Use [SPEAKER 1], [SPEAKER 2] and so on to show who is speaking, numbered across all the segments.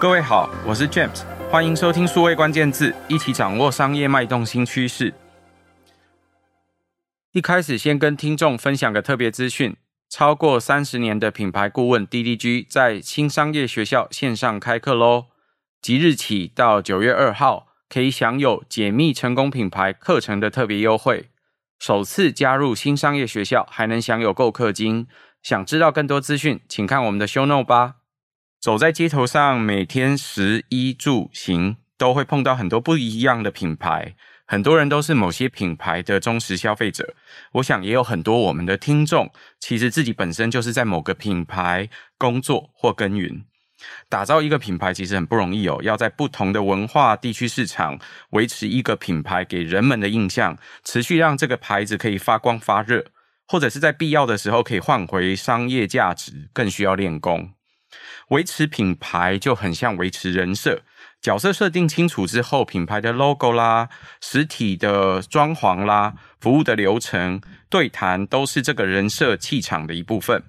[SPEAKER 1] 各位好，我是 James，欢迎收听数位关键字，一起掌握商业脉动新趋势。一开始先跟听众分享个特别资讯：超过三十年的品牌顾问 DDG 在新商业学校线上开课喽！即日起到九月二号，可以享有解密成功品牌课程的特别优惠。首次加入新商业学校，还能享有购课金。想知道更多资讯，请看我们的 show note 吧。走在街头上，每天食衣住行都会碰到很多不一样的品牌，很多人都是某些品牌的忠实消费者。我想也有很多我们的听众，其实自己本身就是在某个品牌工作或耕耘。打造一个品牌其实很不容易哦，要在不同的文化地区市场维持一个品牌给人们的印象，持续让这个牌子可以发光发热，或者是在必要的时候可以换回商业价值，更需要练功。维持品牌就很像维持人设，角色设定清楚之后，品牌的 logo 啦、实体的装潢啦、服务的流程、对谈，都是这个人设气场的一部分。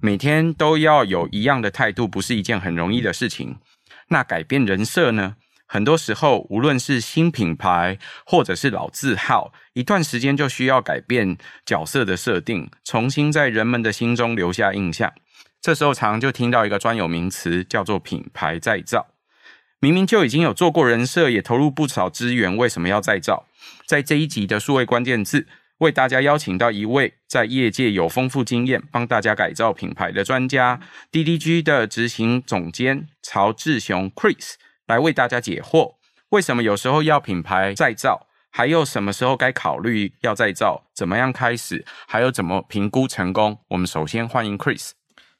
[SPEAKER 1] 每天都要有一样的态度，不是一件很容易的事情。那改变人设呢？很多时候，无论是新品牌或者是老字号，一段时间就需要改变角色的设定，重新在人们的心中留下印象。这时候常常就听到一个专有名词，叫做品牌再造。明明就已经有做过人设，也投入不少资源，为什么要再造？在这一集的数位关键字，为大家邀请到一位在业界有丰富经验，帮大家改造品牌的专家，DDG 的执行总监曹志雄 Chris 来为大家解惑：为什么有时候要品牌再造？还有什么时候该考虑要再造？怎么样开始？还有怎么评估成功？我们首先欢迎 Chris。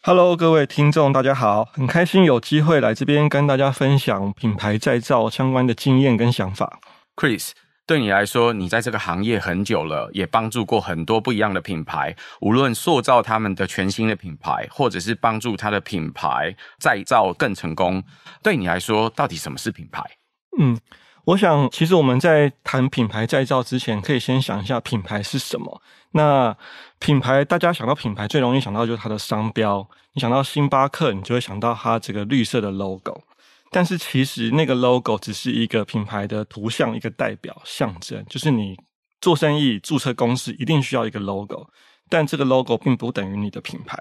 [SPEAKER 2] Hello，各位听众，大家好，很开心有机会来这边跟大家分享品牌再造相关的经验跟想法。
[SPEAKER 1] Chris，对你来说，你在这个行业很久了，也帮助过很多不一样的品牌，无论塑造他们的全新的品牌，或者是帮助他的品牌再造更成功。对你来说，到底什么是品牌？
[SPEAKER 2] 嗯。我想，其实我们在谈品牌再造之前，可以先想一下品牌是什么。那品牌，大家想到品牌最容易想到就是它的商标。你想到星巴克，你就会想到它这个绿色的 logo。但是其实那个 logo 只是一个品牌的图像，一个代表象征。就是你做生意注册公司一定需要一个 logo，但这个 logo 并不等于你的品牌。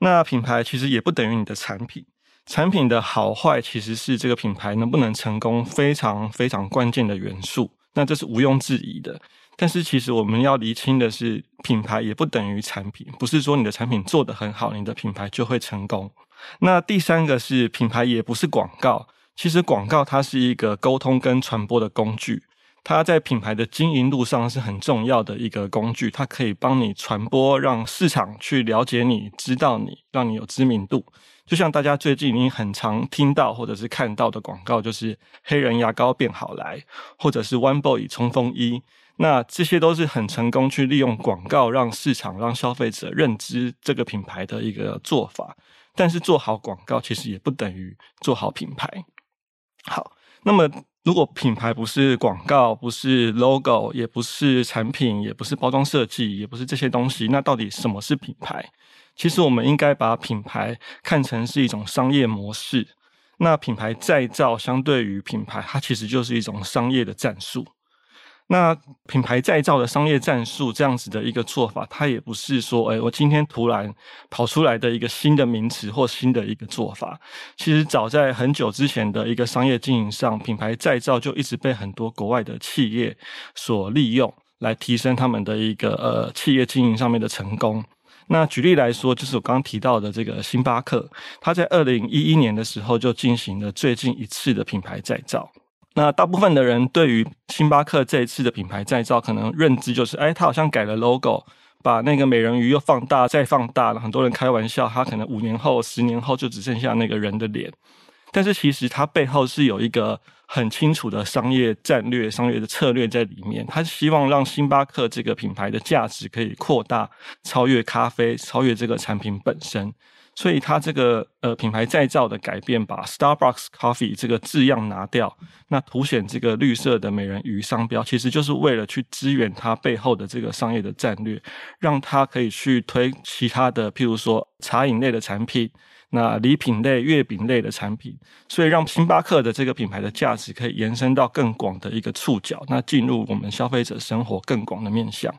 [SPEAKER 2] 那品牌其实也不等于你的产品。产品的好坏其实是这个品牌能不能成功非常非常关键的元素，那这是毋庸置疑的。但是其实我们要厘清的是，品牌也不等于产品，不是说你的产品做得很好，你的品牌就会成功。那第三个是品牌也不是广告，其实广告它是一个沟通跟传播的工具，它在品牌的经营路上是很重要的一个工具，它可以帮你传播，让市场去了解你、知道你，让你有知名度。就像大家最近已经很常听到或者是看到的广告，就是黑人牙膏变好来，或者是 One Boy 冲锋衣，那这些都是很成功去利用广告让市场、让消费者认知这个品牌的一个做法。但是做好广告其实也不等于做好品牌。好，那么如果品牌不是广告，不是 logo，也不是产品，也不是包装设计，也不是这些东西，那到底什么是品牌？其实我们应该把品牌看成是一种商业模式。那品牌再造相对于品牌，它其实就是一种商业的战术。那品牌再造的商业战术这样子的一个做法，它也不是说，哎，我今天突然跑出来的一个新的名词或新的一个做法。其实早在很久之前的一个商业经营上，品牌再造就一直被很多国外的企业所利用，来提升他们的一个呃企业经营上面的成功。那举例来说，就是我刚刚提到的这个星巴克，它在二零一一年的时候就进行了最近一次的品牌再造。那大部分的人对于星巴克这一次的品牌再造，可能认知就是，哎，它好像改了 logo，把那个美人鱼又放大再放大了。很多人开玩笑，它可能五年后、十年后就只剩下那个人的脸。但是其实它背后是有一个很清楚的商业战略、商业的策略在里面。他希望让星巴克这个品牌的价值可以扩大，超越咖啡，超越这个产品本身。所以他这个呃品牌再造的改变，把 Starbucks Coffee 这个字样拿掉，那凸显这个绿色的美人鱼商标，其实就是为了去支援它背后的这个商业的战略，让它可以去推其他的，譬如说茶饮类的产品，那礼品类、月饼类的产品，所以让星巴克的这个品牌的价值可以延伸到更广的一个触角，那进入我们消费者生活更广的面向。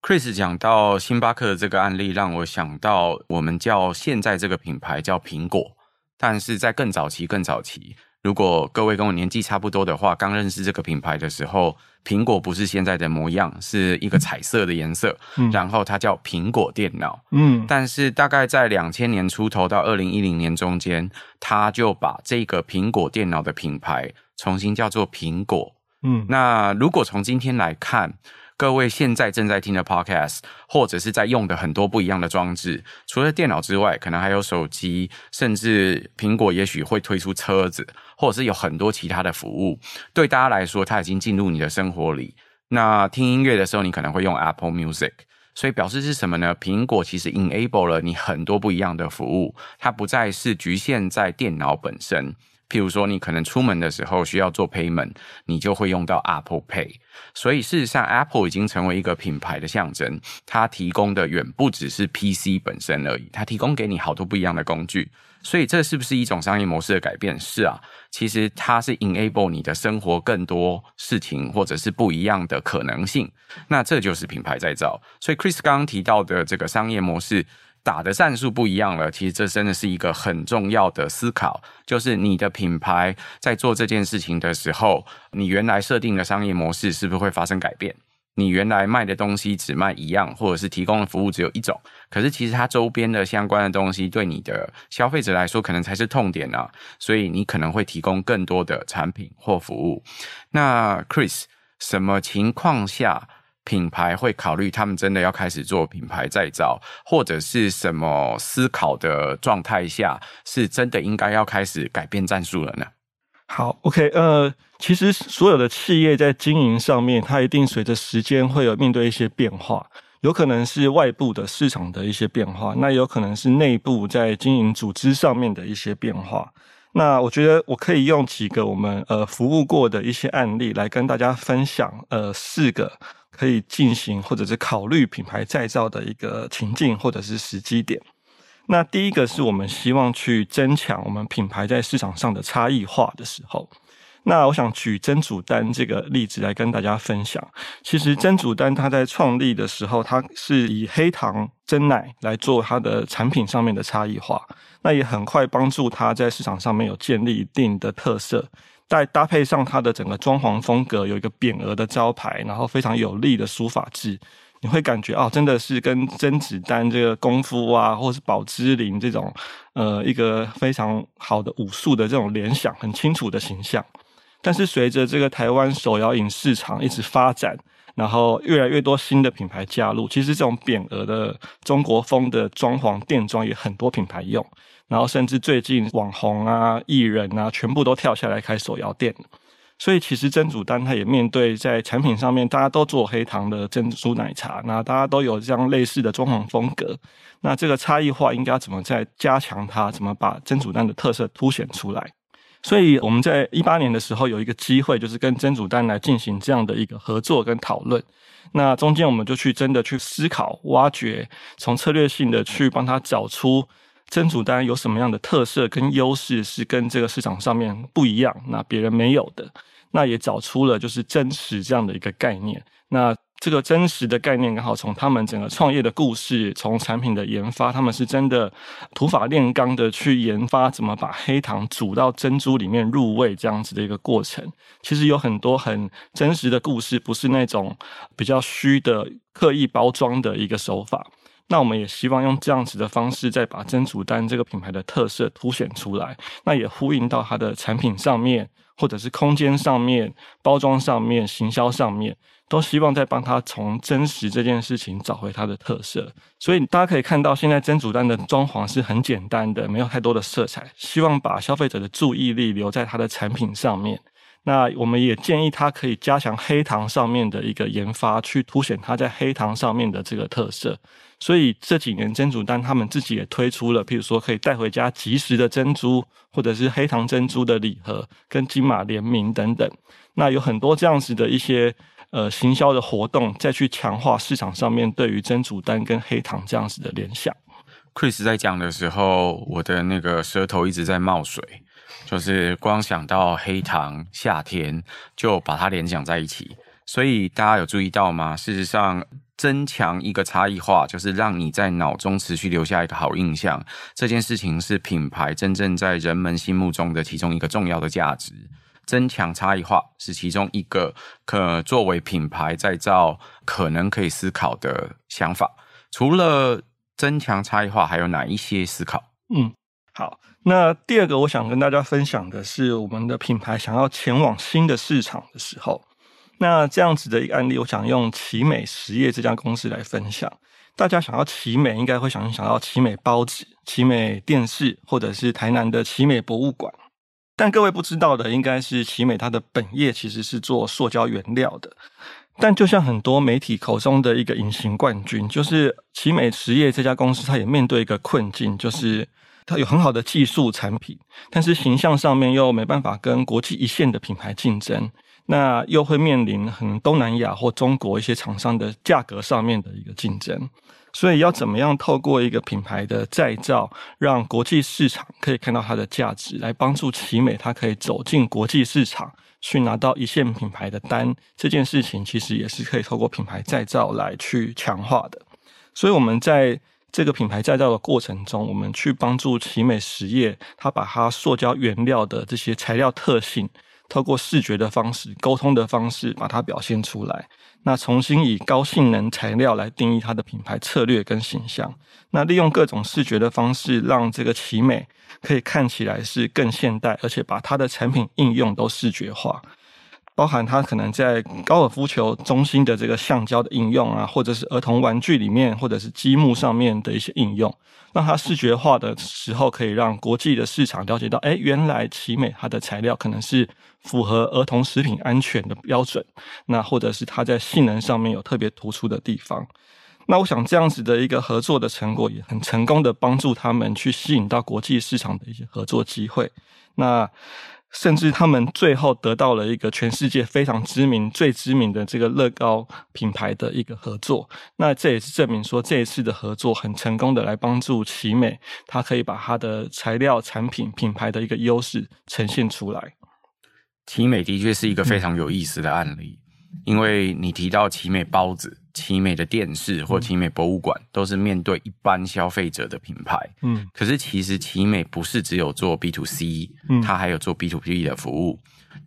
[SPEAKER 1] Chris 讲到星巴克的这个案例，让我想到我们叫现在这个品牌叫苹果，但是在更早期、更早期，如果各位跟我年纪差不多的话，刚认识这个品牌的时候，苹果不是现在的模样，是一个彩色的颜色，嗯，然后它叫苹果电脑，嗯，但是大概在两千年出头到二零一零年中间，他就把这个苹果电脑的品牌重新叫做苹果，嗯，那如果从今天来看。各位现在正在听的 Podcast，或者是在用的很多不一样的装置，除了电脑之外，可能还有手机，甚至苹果也许会推出车子，或者是有很多其他的服务。对大家来说，它已经进入你的生活里。那听音乐的时候，你可能会用 Apple Music，所以表示是什么呢？苹果其实 enable 了你很多不一样的服务，它不再是局限在电脑本身。譬如说，你可能出门的时候需要做 payment，你就会用到 Apple Pay。所以事实上，Apple 已经成为一个品牌的象征。它提供的远不只是 PC 本身而已，它提供给你好多不一样的工具。所以这是不是一种商业模式的改变？是啊，其实它是 enable 你的生活更多事情，或者是不一样的可能性。那这就是品牌再造。所以 Chris 刚刚提到的这个商业模式。打的战术不一样了，其实这真的是一个很重要的思考，就是你的品牌在做这件事情的时候，你原来设定的商业模式是不是会发生改变？你原来卖的东西只卖一样，或者是提供的服务只有一种，可是其实它周边的相关的东西对你的消费者来说可能才是痛点啊，所以你可能会提供更多的产品或服务。那 Chris，什么情况下？品牌会考虑他们真的要开始做品牌再造，或者是什么思考的状态下，是真的应该要开始改变战术了呢？
[SPEAKER 2] 好，OK，呃，其实所有的企业在经营上面，它一定随着时间会有面对一些变化，有可能是外部的市场的一些变化，那有可能是内部在经营组织上面的一些变化。那我觉得我可以用几个我们呃服务过的一些案例来跟大家分享，呃，四个。可以进行或者是考虑品牌再造的一个情境或者是时机点。那第一个是我们希望去增强我们品牌在市场上的差异化的时候。那我想举珍煮丹这个例子来跟大家分享。其实珍煮丹他在创立的时候，他是以黑糖珍奶来做他的产品上面的差异化，那也很快帮助他在市场上面有建立一定的特色。再搭配上它的整个装潢风格，有一个匾额的招牌，然后非常有力的书法字，你会感觉哦，真的是跟甄子丹这个功夫啊，或是宝芝林这种，呃，一个非常好的武术的这种联想，很清楚的形象。但是随着这个台湾手摇饮市场一直发展，然后越来越多新的品牌加入，其实这种匾额的中国风的装潢店装也很多品牌用。然后甚至最近网红啊、艺人啊，全部都跳下来开手摇店。所以其实珍煮丹它也面对在产品上面，大家都做黑糖的珍珠奶茶，那大家都有这样类似的装潢风格。那这个差异化应该怎么再加强它？怎么把珍煮丹的特色凸显出来？所以我们在一八年的时候有一个机会，就是跟珍煮丹来进行这样的一个合作跟讨论。那中间我们就去真的去思考、挖掘，从策略性的去帮他找出。珍煮丹有什么样的特色跟优势是跟这个市场上面不一样，那别人没有的，那也找出了就是真实这样的一个概念。那这个真实的概念刚好从他们整个创业的故事，从产品的研发，他们是真的土法炼钢的去研发怎么把黑糖煮到珍珠里面入味这样子的一个过程。其实有很多很真实的故事，不是那种比较虚的刻意包装的一个手法。那我们也希望用这样子的方式，再把真主丹这个品牌的特色凸显出来。那也呼应到它的产品上面，或者是空间上面、包装上面、行销上面，都希望再帮它从真实这件事情找回它的特色。所以大家可以看到，现在真主丹的装潢是很简单的，没有太多的色彩，希望把消费者的注意力留在它的产品上面。那我们也建议它可以加强黑糖上面的一个研发，去凸显它在黑糖上面的这个特色。所以这几年珍珠丹他们自己也推出了，譬如说可以带回家即食的珍珠，或者是黑糖珍珠的礼盒，跟金马联名等等。那有很多这样子的一些呃行销的活动，再去强化市场上面对于珍珠丹跟黑糖这样子的联想。
[SPEAKER 1] Chris 在讲的时候，我的那个舌头一直在冒水，就是光想到黑糖夏天就把它联想在一起。所以大家有注意到吗？事实上，增强一个差异化，就是让你在脑中持续留下一个好印象。这件事情是品牌真正在人们心目中的其中一个重要的价值。增强差异化是其中一个可作为品牌再造可能可以思考的想法。除了增强差异化，还有哪一些思考？
[SPEAKER 2] 嗯，好。那第二个，我想跟大家分享的是，我们的品牌想要前往新的市场的时候。那这样子的一个案例，我想用奇美实业这家公司来分享。大家想要奇美，应该会想想到奇美包子、奇美电视，或者是台南的奇美博物馆。但各位不知道的，应该是奇美它的本业其实是做塑胶原料的。但就像很多媒体口中的一个隐形冠军，就是奇美实业这家公司，它也面对一个困境，就是它有很好的技术产品，但是形象上面又没办法跟国际一线的品牌竞争。那又会面临可能东南亚或中国一些厂商的价格上面的一个竞争，所以要怎么样透过一个品牌的再造，让国际市场可以看到它的价值，来帮助奇美它可以走进国际市场，去拿到一线品牌的单，这件事情其实也是可以透过品牌再造来去强化的。所以，我们在这个品牌再造的过程中，我们去帮助奇美实业，它把它塑胶原料的这些材料特性。透过视觉的方式、沟通的方式，把它表现出来。那重新以高性能材料来定义它的品牌策略跟形象。那利用各种视觉的方式，让这个奇美可以看起来是更现代，而且把它的产品应用都视觉化。包含它可能在高尔夫球中心的这个橡胶的应用啊，或者是儿童玩具里面，或者是积木上面的一些应用，让它视觉化的时候，可以让国际的市场了解到，哎，原来奇美它的材料可能是符合儿童食品安全的标准，那或者是它在性能上面有特别突出的地方。那我想这样子的一个合作的成果，也很成功的帮助他们去吸引到国际市场的一些合作机会。那。甚至他们最后得到了一个全世界非常知名、最知名的这个乐高品牌的一个合作。那这也是证明说，这一次的合作很成功的来帮助奇美，它可以把它的材料、产品、品牌的一个优势呈现出来。
[SPEAKER 1] 奇美的确是一个非常有意思的案例，嗯、因为你提到奇美包子。奇美的电视或奇美博物馆都是面对一般消费者的品牌，嗯，可是其实奇美不是只有做 B to C，嗯，它还有做 B to B 的服务。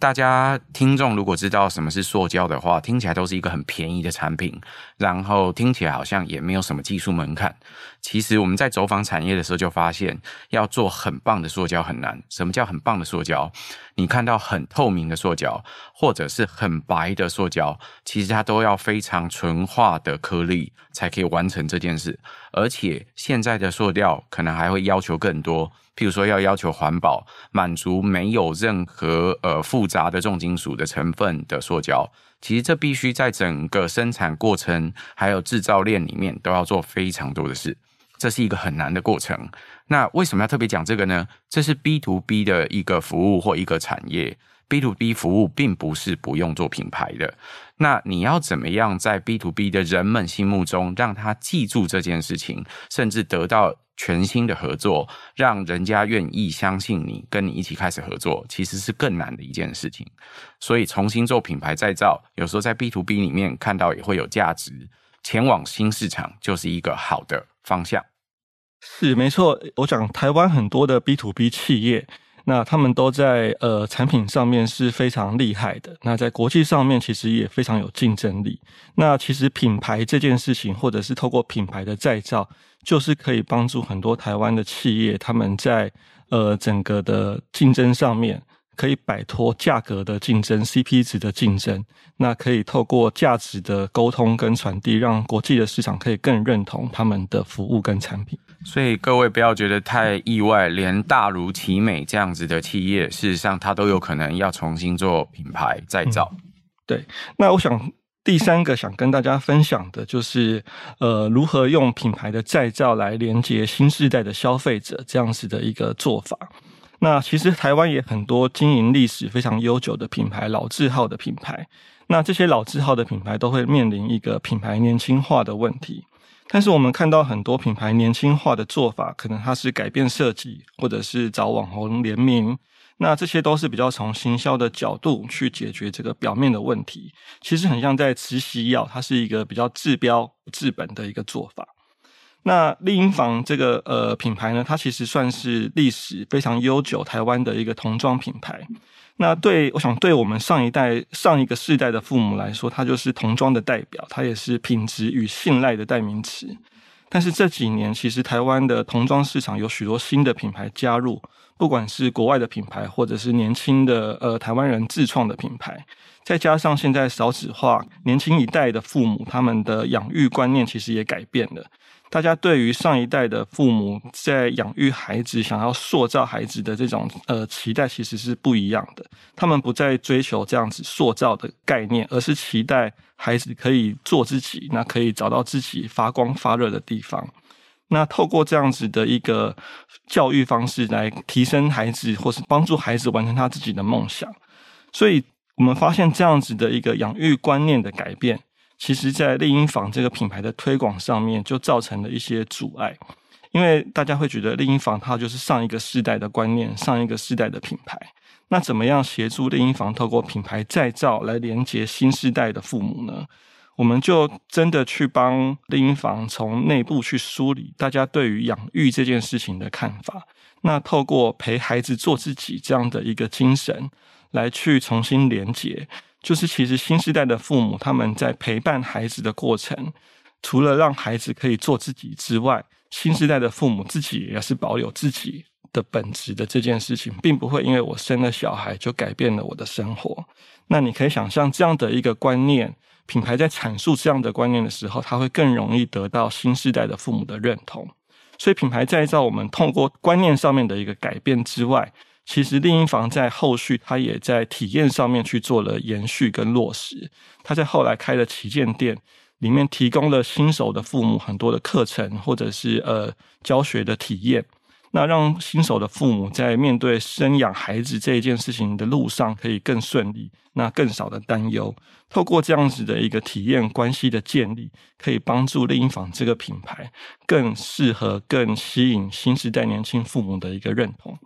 [SPEAKER 1] 大家听众如果知道什么是塑胶的话，听起来都是一个很便宜的产品，然后听起来好像也没有什么技术门槛。其实我们在走访产业的时候就发现，要做很棒的塑胶很难。什么叫很棒的塑胶？你看到很透明的塑胶，或者是很白的塑胶，其实它都要非常纯化的颗粒才可以完成这件事。而且现在的塑料可能还会要求更多。譬如说，要要求环保，满足没有任何呃复杂的重金属的成分的塑胶，其实这必须在整个生产过程还有制造链里面都要做非常多的事，这是一个很难的过程。那为什么要特别讲这个呢？这是 B to B 的一个服务或一个产业，B to B 服务并不是不用做品牌的。那你要怎么样在 B to B 的人们心目中让他记住这件事情，甚至得到全新的合作，让人家愿意相信你，跟你一起开始合作，其实是更难的一件事情。所以重新做品牌再造，有时候在 B to B 里面看到也会有价值。前往新市场就是一个好的方向。
[SPEAKER 2] 是没错，我讲台湾很多的 B to B 企业。那他们都在呃产品上面是非常厉害的，那在国际上面其实也非常有竞争力。那其实品牌这件事情，或者是透过品牌的再造，就是可以帮助很多台湾的企业，他们在呃整个的竞争上面。可以摆脱价格的竞争、CP 值的竞争，那可以透过价值的沟通跟传递，让国际的市场可以更认同他们的服务跟产品。
[SPEAKER 1] 所以各位不要觉得太意外，连大如奇美这样子的企业，事实上它都有可能要重新做品牌再造。
[SPEAKER 2] 对，那我想第三个想跟大家分享的就是，呃，如何用品牌的再造来连接新世代的消费者这样子的一个做法。那其实台湾也很多经营历史非常悠久的品牌，老字号的品牌。那这些老字号的品牌都会面临一个品牌年轻化的问题。但是我们看到很多品牌年轻化的做法，可能它是改变设计，或者是找网红联名。那这些都是比较从行销的角度去解决这个表面的问题，其实很像在慈禧药，它是一个比较治标不治本的一个做法。那丽婴房这个呃品牌呢，它其实算是历史非常悠久台湾的一个童装品牌。那对我想对我们上一代上一个世代的父母来说，它就是童装的代表，它也是品质与信赖的代名词。但是这几年，其实台湾的童装市场有许多新的品牌加入。不管是国外的品牌，或者是年轻的呃台湾人自创的品牌，再加上现在少子化，年轻一代的父母他们的养育观念其实也改变了。大家对于上一代的父母在养育孩子、想要塑造孩子的这种呃期待，其实是不一样的。他们不再追求这样子塑造的概念，而是期待孩子可以做自己，那可以找到自己发光发热的地方。那透过这样子的一个教育方式来提升孩子，或是帮助孩子完成他自己的梦想，所以我们发现这样子的一个养育观念的改变，其实在丽婴房这个品牌的推广上面就造成了一些阻碍，因为大家会觉得丽婴房它就是上一个世代的观念，上一个世代的品牌，那怎么样协助丽婴房透过品牌再造来连接新世代的父母呢？我们就真的去帮丽婴房从内部去梳理大家对于养育这件事情的看法。那透过陪孩子做自己这样的一个精神，来去重新连接，就是其实新时代的父母他们在陪伴孩子的过程，除了让孩子可以做自己之外，新时代的父母自己也是保有自己的本质的这件事情，并不会因为我生了小孩就改变了我的生活。那你可以想象这样的一个观念。品牌在阐述这样的观念的时候，它会更容易得到新世代的父母的认同。所以，品牌再造我们通过观念上面的一个改变之外，其实丽婴房在后续它也在体验上面去做了延续跟落实。它在后来开了旗舰店，里面提供了新手的父母很多的课程，或者是呃教学的体验。那让新手的父母在面对生养孩子这一件事情的路上可以更顺利，那更少的担忧。透过这样子的一个体验关系的建立，可以帮助丽婴房这个品牌更适合、更吸引新时代年轻父母的一个认同。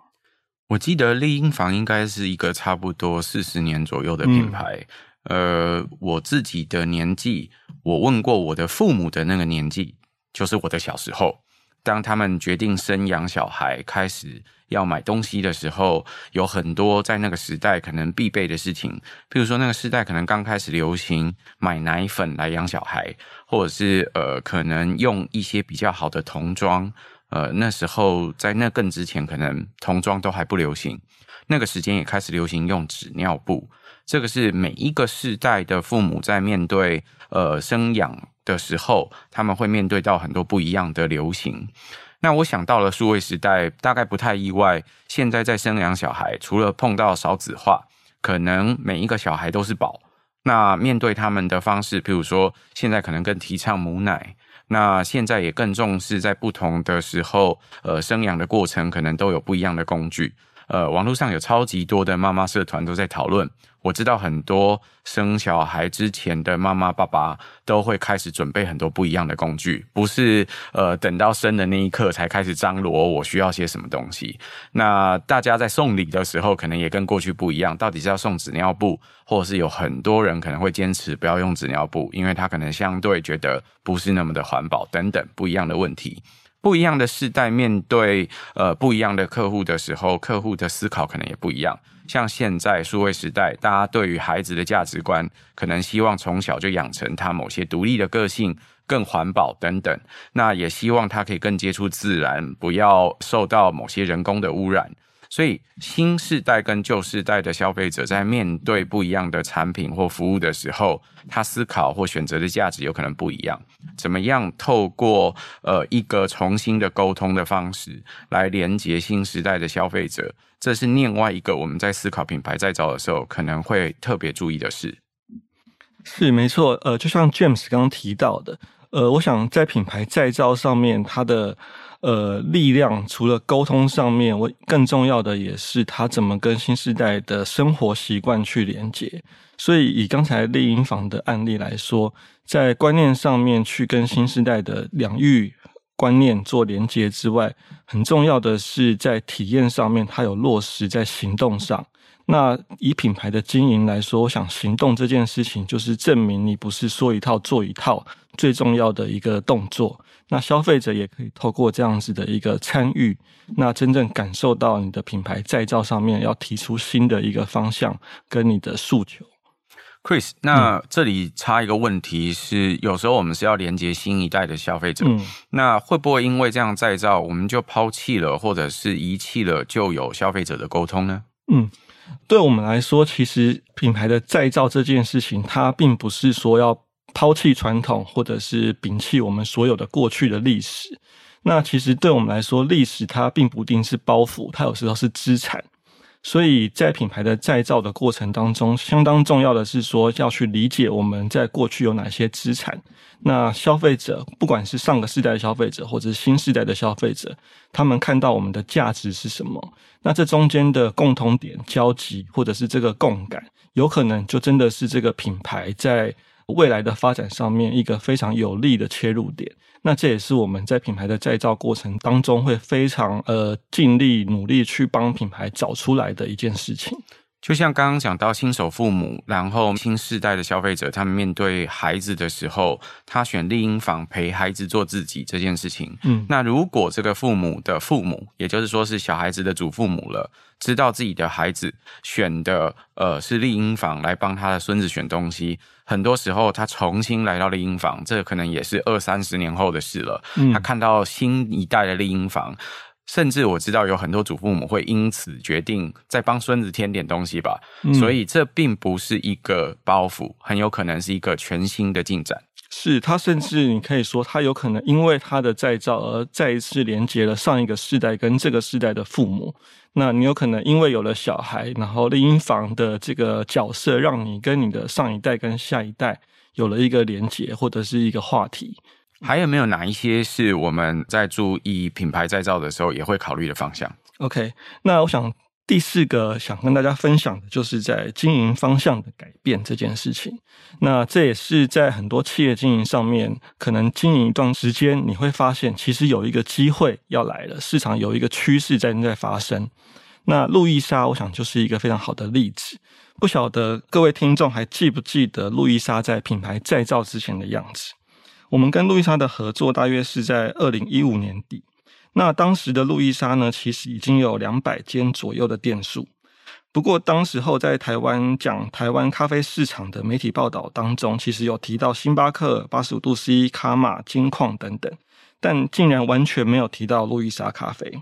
[SPEAKER 1] 我记得丽婴房应该是一个差不多四十年左右的品牌。嗯、呃，我自己的年纪，我问过我的父母的那个年纪，就是我的小时候。当他们决定生养小孩，开始要买东西的时候，有很多在那个时代可能必备的事情。譬如说，那个时代可能刚开始流行买奶粉来养小孩，或者是呃，可能用一些比较好的童装。呃，那时候在那更之前，可能童装都还不流行。那个时间也开始流行用纸尿布。这个是每一个世代的父母在面对呃生养的时候，他们会面对到很多不一样的流行。那我想到了数位时代，大概不太意外。现在在生养小孩，除了碰到少子化，可能每一个小孩都是宝。那面对他们的方式，譬如说，现在可能更提倡母奶。那现在也更重视在不同的时候，呃，生养的过程可能都有不一样的工具。呃，网络上有超级多的妈妈社团都在讨论。我知道很多生小孩之前的妈妈爸爸都会开始准备很多不一样的工具，不是呃等到生的那一刻才开始张罗我需要些什么东西。那大家在送礼的时候，可能也跟过去不一样，到底是要送纸尿布，或者是有很多人可能会坚持不要用纸尿布，因为他可能相对觉得不是那么的环保等等不一样的问题。不一样的世代面对呃不一样的客户的时候，客户的思考可能也不一样。像现在数位时代，大家对于孩子的价值观，可能希望从小就养成他某些独立的个性，更环保等等。那也希望他可以更接触自然，不要受到某些人工的污染。所以，新世代跟旧世代的消费者在面对不一样的产品或服务的时候，他思考或选择的价值有可能不一样。怎么样透过呃一个重新的沟通的方式来连接新时代的消费者，这是另外一个我们在思考品牌再造的时候可能会特别注意的事。
[SPEAKER 2] 是没错，呃，就像 James 刚刚提到的，呃，我想在品牌再造上面，它的呃力量除了沟通上面，我更重要的也是他怎么跟新时代的生活习惯去连接。所以以刚才丽婴房的案例来说，在观念上面去跟新时代的两育观念做连接之外，很重要的是在体验上面，它有落实在行动上。那以品牌的经营来说，我想行动这件事情就是证明你不是说一套做一套，最重要的一个动作。那消费者也可以透过这样子的一个参与，那真正感受到你的品牌再造上面要提出新的一个方向跟你的诉求。
[SPEAKER 1] Chris，那这里插一个问题是，有时候我们是要连接新一代的消费者，嗯，那会不会因为这样再造，我们就抛弃了或者是遗弃了旧有消费者的沟通呢？
[SPEAKER 2] 嗯。对我们来说，其实品牌的再造这件事情，它并不是说要抛弃传统，或者是摒弃我们所有的过去的历史。那其实对我们来说，历史它并不一定是包袱，它有时候是资产。所以在品牌的再造的过程当中，相当重要的是说要去理解我们在过去有哪些资产。那消费者，不管是上个世代的消费者，或者是新世代的消费者，他们看到我们的价值是什么？那这中间的共同点、交集，或者是这个共感，有可能就真的是这个品牌在未来的发展上面一个非常有利的切入点。那这也是我们在品牌的再造过程当中会非常呃尽力努力去帮品牌找出来的一件事情。
[SPEAKER 1] 就像刚刚讲到新手父母，然后新世代的消费者，他们面对孩子的时候，他选丽婴房陪孩子做自己这件事情。嗯，那如果这个父母的父母，也就是说是小孩子的祖父母了，知道自己的孩子选的呃是丽婴房来帮他的孙子选东西，很多时候他重新来到丽婴房，这可能也是二三十年后的事了。嗯，他看到新一代的丽婴房。甚至我知道有很多祖父母会因此决定再帮孙子添点东西吧，嗯，所以这并不是一个包袱，很有可能是一个全新的进展。
[SPEAKER 2] 是，他甚至你可以说，他有可能因为他的再造而再一次连接了上一个世代跟这个世代的父母。那你有可能因为有了小孩，然后丽婴房的这个角色，让你跟你的上一代跟下一代有了一个连接，或者是一个话题。
[SPEAKER 1] 还有没有哪一些是我们在注意品牌再造的时候也会考虑的方向
[SPEAKER 2] ？OK，那我想第四个想跟大家分享的就是在经营方向的改变这件事情。那这也是在很多企业经营上面，可能经营一段时间，你会发现其实有一个机会要来了，市场有一个趋势在正在发生。那路易莎，我想就是一个非常好的例子。不晓得各位听众还记不记得路易莎在品牌再造之前的样子？我们跟路易莎的合作大约是在二零一五年底。那当时的路易莎呢，其实已经有两百间左右的店数。不过当时候在台湾讲台湾咖啡市场的媒体报道当中，其实有提到星巴克、八十五度 C、卡玛、金矿等等，但竟然完全没有提到路易莎咖啡。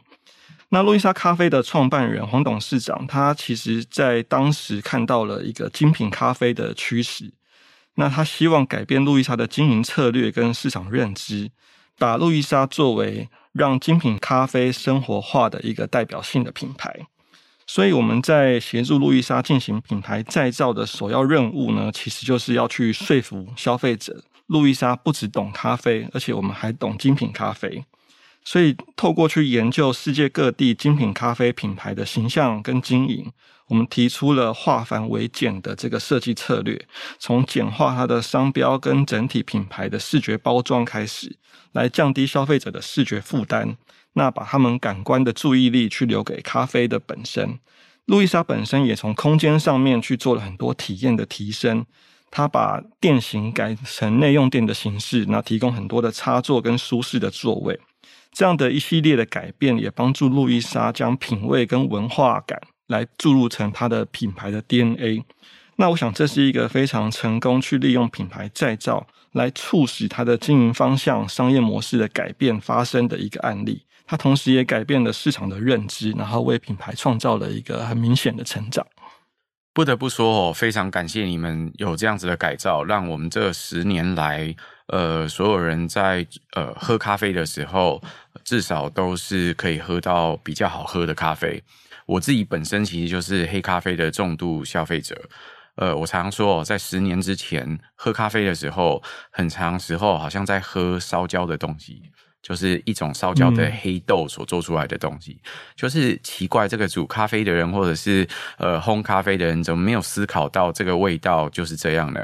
[SPEAKER 2] 那路易莎咖啡的创办人黄董事长，他其实在当时看到了一个精品咖啡的趋势。那他希望改变路易莎的经营策略跟市场认知，把路易莎作为让精品咖啡生活化的一个代表性的品牌。所以我们在协助路易莎进行品牌再造的首要任务呢，其实就是要去说服消费者，路易莎不只懂咖啡，而且我们还懂精品咖啡。所以透过去研究世界各地精品咖啡品牌的形象跟经营。我们提出了化繁为简的这个设计策略，从简化它的商标跟整体品牌的视觉包装开始，来降低消费者的视觉负担。那把他们感官的注意力去留给咖啡的本身。路易莎本身也从空间上面去做了很多体验的提升。它把店型改成内用店的形式，那提供很多的插座跟舒适的座位。这样的一系列的改变，也帮助路易莎将品味跟文化感。来注入成它的品牌的 DNA，那我想这是一个非常成功去利用品牌再造来促使它的经营方向、商业模式的改变发生的一个案例。它同时也改变了市场的认知，然后为品牌创造了一个很明显的成长。
[SPEAKER 1] 不得不说哦，非常感谢你们有这样子的改造，让我们这十年来，呃，所有人在呃喝咖啡的时候，至少都是可以喝到比较好喝的咖啡。我自己本身其实就是黑咖啡的重度消费者，呃，我常常说，在十年之前喝咖啡的时候，很长时候好像在喝烧焦的东西。就是一种烧焦的黑豆所做出来的东西，嗯、就是奇怪，这个煮咖啡的人或者是呃烘咖啡的人，怎么没有思考到这个味道就是这样呢？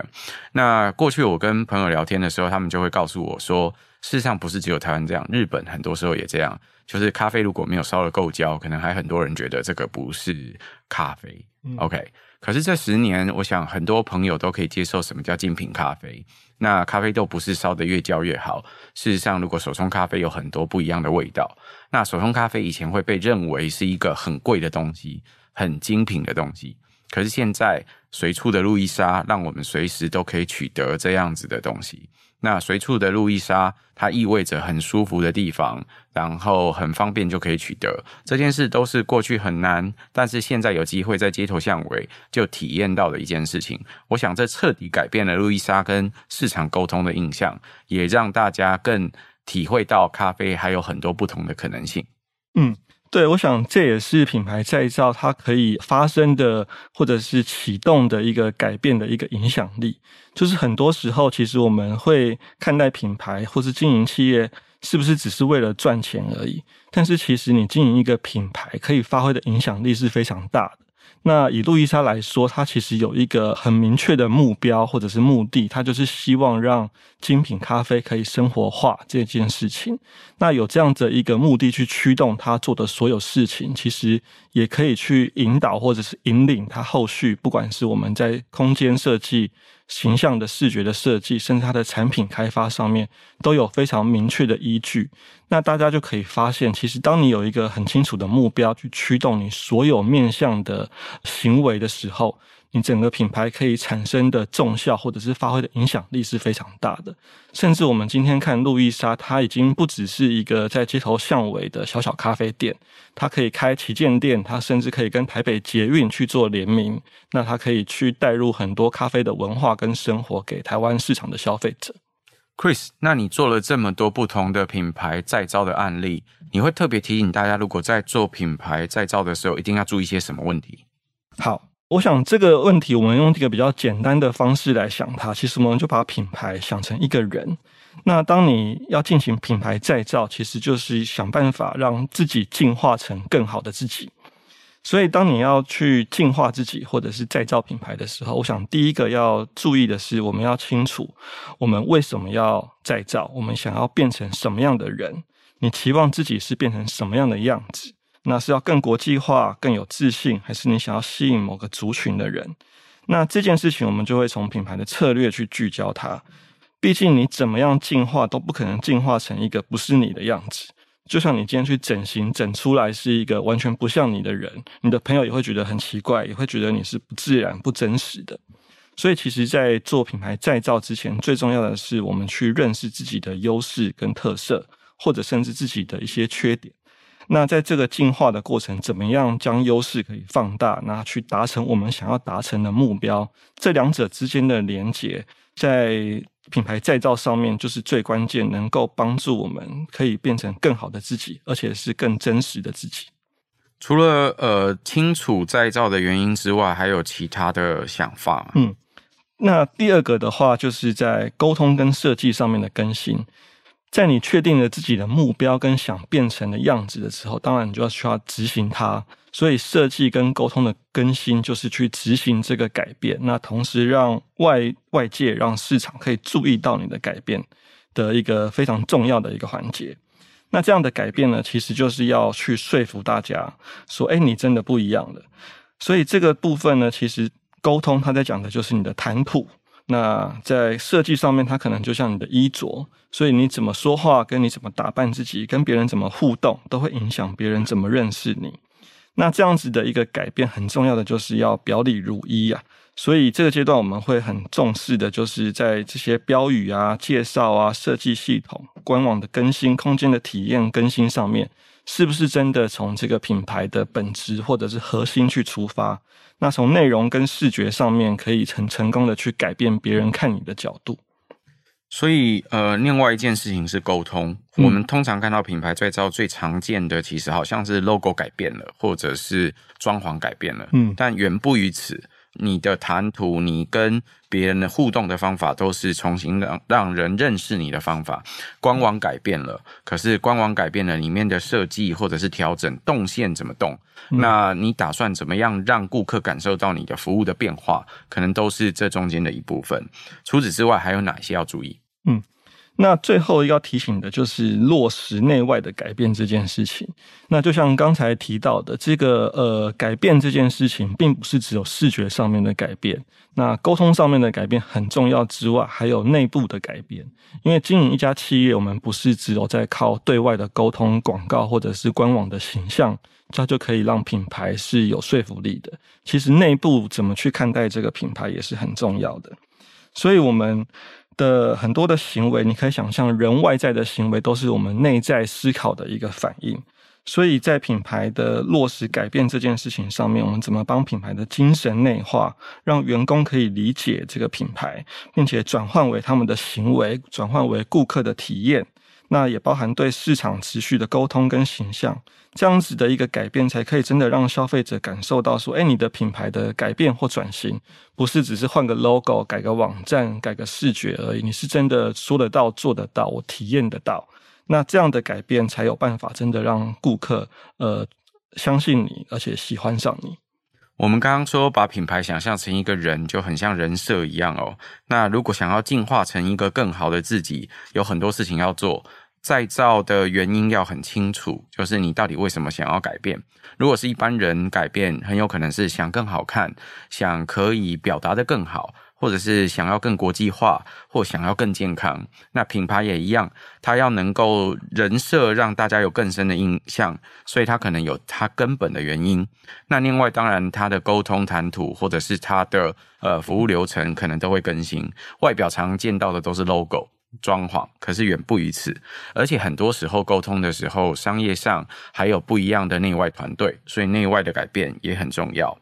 [SPEAKER 1] 那过去我跟朋友聊天的时候，他们就会告诉我说，事实上不是只有台湾这样，日本很多时候也这样，就是咖啡如果没有烧得够焦，可能还很多人觉得这个不是咖啡。嗯、OK，可是这十年，我想很多朋友都可以接受什么叫精品咖啡。那咖啡豆不是烧的越焦越好。事实上，如果手冲咖啡有很多不一样的味道，那手冲咖啡以前会被认为是一个很贵的东西，很精品的东西。可是现在，随处的路易莎让我们随时都可以取得这样子的东西。那随处的路易莎，它意味着很舒服的地方，然后很方便就可以取得。这件事都是过去很难，但是现在有机会在街头巷尾就体验到的一件事情。我想这彻底改变了路易莎跟市场沟通的印象，也让大家更体会到咖啡还有很多不同的可能性。
[SPEAKER 2] 嗯。对，我想这也是品牌再造它可以发生的，或者是启动的一个改变的一个影响力。就是很多时候，其实我们会看待品牌或是经营企业，是不是只是为了赚钱而已？但是其实你经营一个品牌，可以发挥的影响力是非常大的。那以路易莎来说，她其实有一个很明确的目标或者是目的，她就是希望让精品咖啡可以生活化这件事情。那有这样的一个目的去驱动她做的所有事情，其实也可以去引导或者是引领它后续，不管是我们在空间设计。形象的视觉的设计，甚至它的产品开发上面都有非常明确的依据。那大家就可以发现，其实当你有一个很清楚的目标去驱动你所有面向的行为的时候，你整个品牌可以产生的重效，或者是发挥的影响力是非常大的。甚至我们今天看路易莎，它已经不只是一个在街头巷尾的小小咖啡店，它可以开旗舰店，它甚至可以跟台北捷运去做联名。那它可以去带入很多咖啡的文化跟生活给台湾市场的消费者。
[SPEAKER 1] Chris，那你做了这么多不同的品牌再造的案例，你会特别提醒大家，如果在做品牌再造的时候，一定要注意些什么问题？
[SPEAKER 2] 好。我想这个问题，我们用这个比较简单的方式来想它。其实我们就把品牌想成一个人。那当你要进行品牌再造，其实就是想办法让自己进化成更好的自己。所以，当你要去进化自己，或者是再造品牌的时候，我想第一个要注意的是，我们要清楚我们为什么要再造，我们想要变成什么样的人，你期望自己是变成什么样的样子。那是要更国际化、更有自信，还是你想要吸引某个族群的人？那这件事情，我们就会从品牌的策略去聚焦它。毕竟你怎么样进化，都不可能进化成一个不是你的样子。就像你今天去整形，整出来是一个完全不像你的人，你的朋友也会觉得很奇怪，也会觉得你是不自然、不真实的。所以，其实，在做品牌再造之前，最重要的是我们去认识自己的优势跟特色，或者甚至自己的一些缺点。那在这个进化的过程，怎么样将优势可以放大，那去达成我们想要达成的目标？这两者之间的连接，在品牌再造上面就是最关键，能够帮助我们可以变成更好的自己，而且是更真实的自己。
[SPEAKER 1] 除了呃清楚再造的原因之外，还有其他的想法？
[SPEAKER 2] 嗯，那第二个的话，就是在沟通跟设计上面的更新。在你确定了自己的目标跟想变成的样子的时候，当然你就要需要执行它。所以设计跟沟通的更新，就是去执行这个改变。那同时让外外界、让市场可以注意到你的改变的一个非常重要的一个环节。那这样的改变呢，其实就是要去说服大家说：“哎，你真的不一样了。”所以这个部分呢，其实沟通它在讲的就是你的谈吐。那在设计上面，它可能就像你的衣着，所以你怎么说话，跟你怎么打扮自己，跟别人怎么互动，都会影响别人怎么认识你。那这样子的一个改变，很重要的就是要表里如一啊。所以这个阶段我们会很重视的，就是在这些标语啊、介绍啊、设计系统、官网的更新、空间的体验更新上面，是不是真的从这个品牌的本质或者是核心去出发？那从内容跟视觉上面，可以成成功的去改变别人看你的角度。
[SPEAKER 1] 所以，呃，另外一件事情是沟通。嗯、我们通常看到品牌再造最常见的，其实好像是 logo 改变了，或者是装潢改变了。嗯，但远不于此。你的谈吐，你跟别人的互动的方法，都是重新让让人认识你的方法。官网改变了，可是官网改变了，里面的设计或者是调整动线怎么动？嗯、那你打算怎么样让顾客感受到你的服务的变化？可能都是这中间的一部分。除此之外，还有哪些要注意？
[SPEAKER 2] 嗯。那最后要提醒的就是落实内外的改变这件事情。那就像刚才提到的，这个呃改变这件事情，并不是只有视觉上面的改变，那沟通上面的改变很重要之外，还有内部的改变。因为经营一家企业，我们不是只有在靠对外的沟通、广告或者是官网的形象，它就可以让品牌是有说服力的。其实内部怎么去看待这个品牌也是很重要的。所以，我们。的很多的行为，你可以想象，人外在的行为都是我们内在思考的一个反应。所以在品牌的落实改变这件事情上面，我们怎么帮品牌的精神内化，让员工可以理解这个品牌，并且转换为他们的行为，转换为顾客的体验。那也包含对市场持续的沟通跟形象，这样子的一个改变，才可以真的让消费者感受到说，哎，你的品牌的改变或转型，不是只是换个 logo、改个网站、改个视觉而已，你是真的说得到、做得到、我体验得到。那这样的改变，才有办法真的让顾客呃相信你，而且喜欢上你。
[SPEAKER 1] 我们刚刚说把品牌想象成一个人，就很像人设一样哦。那如果想要进化成一个更好的自己，有很多事情要做。再造的原因要很清楚，就是你到底为什么想要改变。如果是一般人改变，很有可能是想更好看，想可以表达得更好。或者是想要更国际化，或想要更健康，那品牌也一样，它要能够人设让大家有更深的印象，所以它可能有它根本的原因。那另外，当然它的沟通谈吐，或者是它的呃服务流程，可能都会更新。外表常见到的都是 logo 装潢，可是远不于此。而且很多时候沟通的时候，商业上还有不一样的内外团队，所以内外的改变也很重要。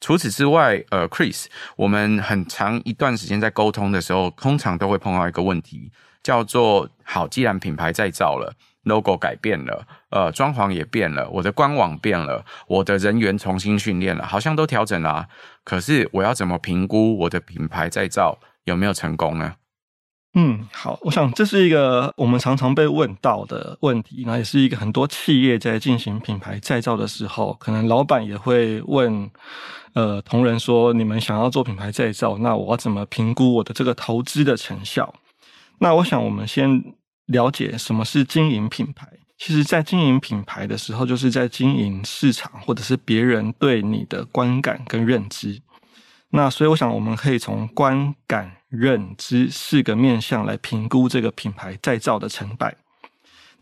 [SPEAKER 1] 除此之外，呃，Chris，我们很长一段时间在沟通的时候，通常都会碰到一个问题，叫做：好，既然品牌再造了，logo 改变了，呃，装潢也变了，我的官网变了，我的人员重新训练了，好像都调整了，可是我要怎么评估我的品牌再造有没有成功呢？
[SPEAKER 2] 嗯，好，我想这是一个我们常常被问到的问题，那也是一个很多企业在进行品牌再造的时候，可能老板也会问，呃，同仁说，你们想要做品牌再造，那我怎么评估我的这个投资的成效？那我想我们先了解什么是经营品牌。其实，在经营品牌的时候，就是在经营市场或者是别人对你的观感跟认知。那所以，我想我们可以从观感、认知四个面向来评估这个品牌再造的成败。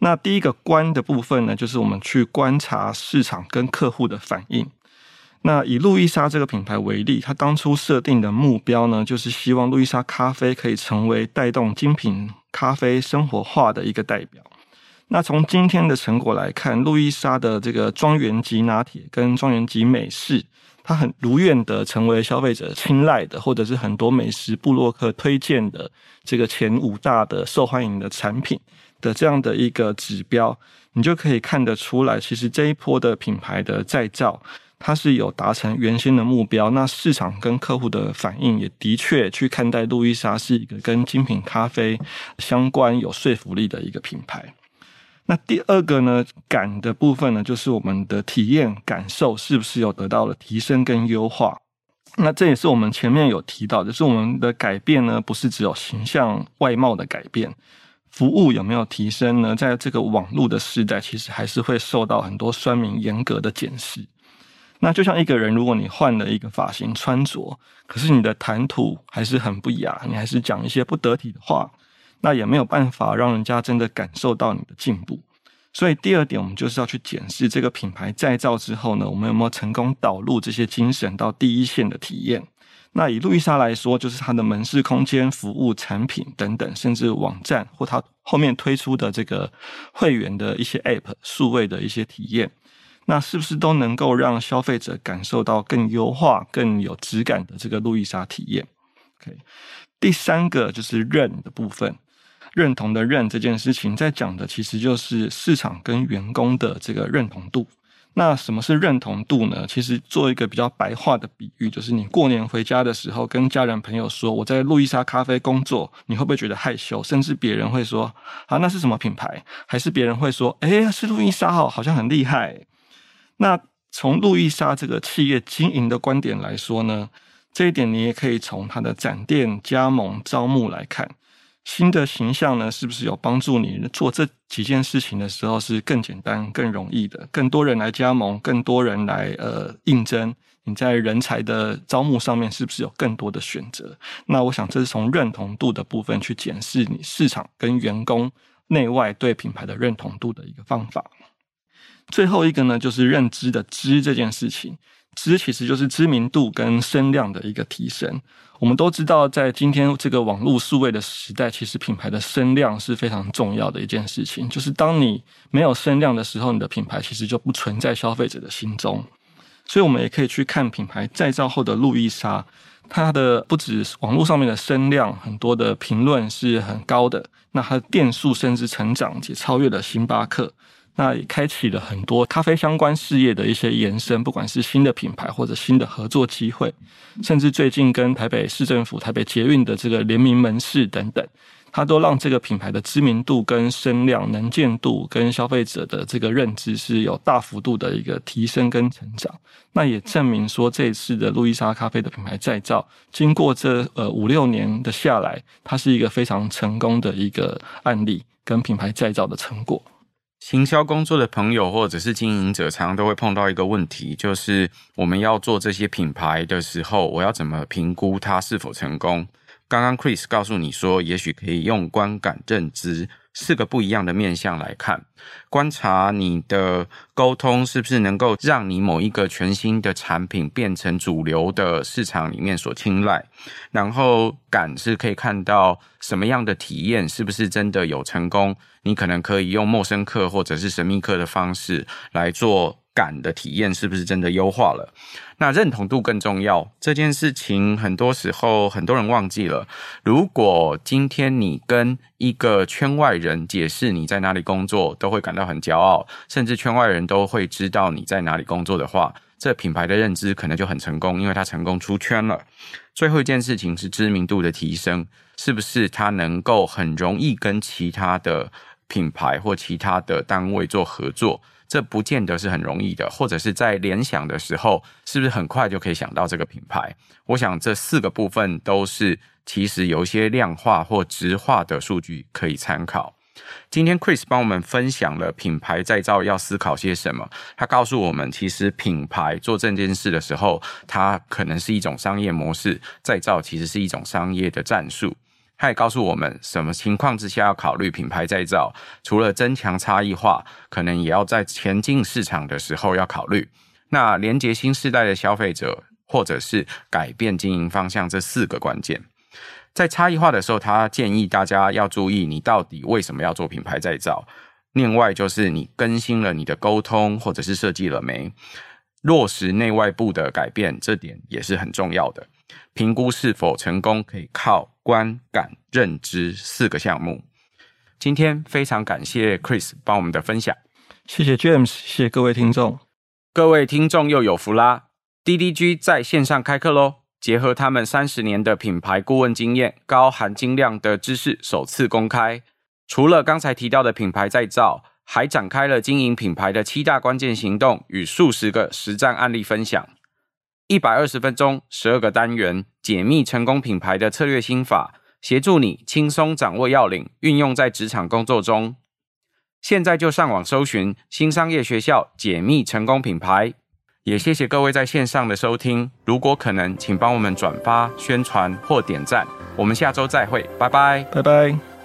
[SPEAKER 2] 那第一个观的部分呢，就是我们去观察市场跟客户的反应。那以路易莎这个品牌为例，它当初设定的目标呢，就是希望路易莎咖啡可以成为带动精品咖啡生活化的一个代表。那从今天的成果来看，路易莎的这个庄园级拿铁跟庄园级美式。它很如愿的成为消费者青睐的，或者是很多美食部落客推荐的这个前五大的受欢迎的产品的这样的一个指标，你就可以看得出来，其实这一波的品牌的再造，它是有达成原先的目标。那市场跟客户的反应也的确去看待路易莎是一个跟精品咖啡相关有说服力的一个品牌。那第二个呢，感的部分呢，就是我们的体验感受是不是有得到了提升跟优化？那这也是我们前面有提到，就是我们的改变呢，不是只有形象外貌的改变，服务有没有提升呢？在这个网络的时代，其实还是会受到很多酸民严格的检视。那就像一个人，如果你换了一个发型穿着，可是你的谈吐还是很不雅，你还是讲一些不得体的话。那也没有办法让人家真的感受到你的进步，所以第二点，我们就是要去检视这个品牌再造之后呢，我们有没有成功导入这些精神到第一线的体验。那以路易莎来说，就是它的门市空间、服务、产品等等，甚至网站或它后面推出的这个会员的一些 App、数位的一些体验，那是不是都能够让消费者感受到更优化、更有质感的这个路易莎体验？OK，第三个就是认的部分。认同的认这件事情，在讲的其实就是市场跟员工的这个认同度。那什么是认同度呢？其实做一个比较白话的比喻，就是你过年回家的时候，跟家人朋友说我在路易莎咖啡工作，你会不会觉得害羞？甚至别人会说啊，那是什么品牌？还是别人会说，哎，是路易莎哦，好像很厉害。那从路易莎这个企业经营的观点来说呢，这一点你也可以从它的展店、加盟、招募来看。新的形象呢，是不是有帮助你做这几件事情的时候是更简单、更容易的？更多人来加盟，更多人来呃应征，你在人才的招募上面是不是有更多的选择？那我想这是从认同度的部分去检视你市场跟员工内外对品牌的认同度的一个方法。最后一个呢，就是认知的知这件事情。知其实就是知名度跟声量的一个提升。我们都知道，在今天这个网络数位的时代，其实品牌的声量是非常重要的一件事情。就是当你没有声量的时候，你的品牌其实就不存在消费者的心中。所以，我们也可以去看品牌再造后的路易莎，它的不止网络上面的声量，很多的评论是很高的。那它的店数甚至成长，且超越了星巴克。那也开启了很多咖啡相关事业的一些延伸，不管是新的品牌或者新的合作机会，甚至最近跟台北市政府、台北捷运的这个联名门市等等，它都让这个品牌的知名度跟声量、能见度跟消费者的这个认知是有大幅度的一个提升跟成长。那也证明说，这一次的路易莎咖啡的品牌再造，经过这呃五六年的下来，它是一个非常成功的一个案例跟品牌再造的成果。
[SPEAKER 1] 行销工作的朋友或者是经营者，常常都会碰到一个问题，就是我们要做这些品牌的时候，我要怎么评估它是否成功？刚刚 Chris 告诉你说，也许可以用观感认知。四个不一样的面向来看，观察你的沟通是不是能够让你某一个全新的产品变成主流的市场里面所青睐，然后感是可以看到什么样的体验是不是真的有成功，你可能可以用陌生客或者是神秘客的方式来做。感的体验是不是真的优化了？那认同度更重要。这件事情很多时候很多人忘记了。如果今天你跟一个圈外人解释你在哪里工作，都会感到很骄傲，甚至圈外人都会知道你在哪里工作的话，这品牌的认知可能就很成功，因为它成功出圈了。最后一件事情是知名度的提升，是不是它能够很容易跟其他的品牌或其他的单位做合作？这不见得是很容易的，或者是在联想的时候，是不是很快就可以想到这个品牌？我想这四个部分都是其实有一些量化或直化的数据可以参考。今天 Chris 帮我们分享了品牌再造要思考些什么。他告诉我们，其实品牌做这件事的时候，它可能是一种商业模式，再造其实是一种商业的战术。他也告诉我们，什么情况之下要考虑品牌再造，除了增强差异化，可能也要在前进市场的时候要考虑。那连接新世代的消费者，或者是改变经营方向，这四个关键，在差异化的时候，他建议大家要注意，你到底为什么要做品牌再造？另外就是你更新了你的沟通，或者是设计了没？落实内外部的改变，这点也是很重要的。评估是否成功，可以靠观感认知四个项目。今天非常感谢 Chris 帮我们的分享，
[SPEAKER 2] 谢谢 James，谢谢各位听众。
[SPEAKER 1] 各位听众又有福啦！DDG 在线上开课喽，结合他们三十年的品牌顾问经验，高含金量的知识首次公开。除了刚才提到的品牌再造，还展开了经营品牌的七大关键行动与数十个实战案例分享。一百二十分钟，十二个单元，解密成功品牌的策略心法，协助你轻松掌握要领，运用在职场工作中。现在就上网搜寻新商业学校解密成功品牌。也谢谢各位在线上的收听，如果可能，请帮我们转发、宣传或点赞。我们下周再会，拜拜，
[SPEAKER 2] 拜拜。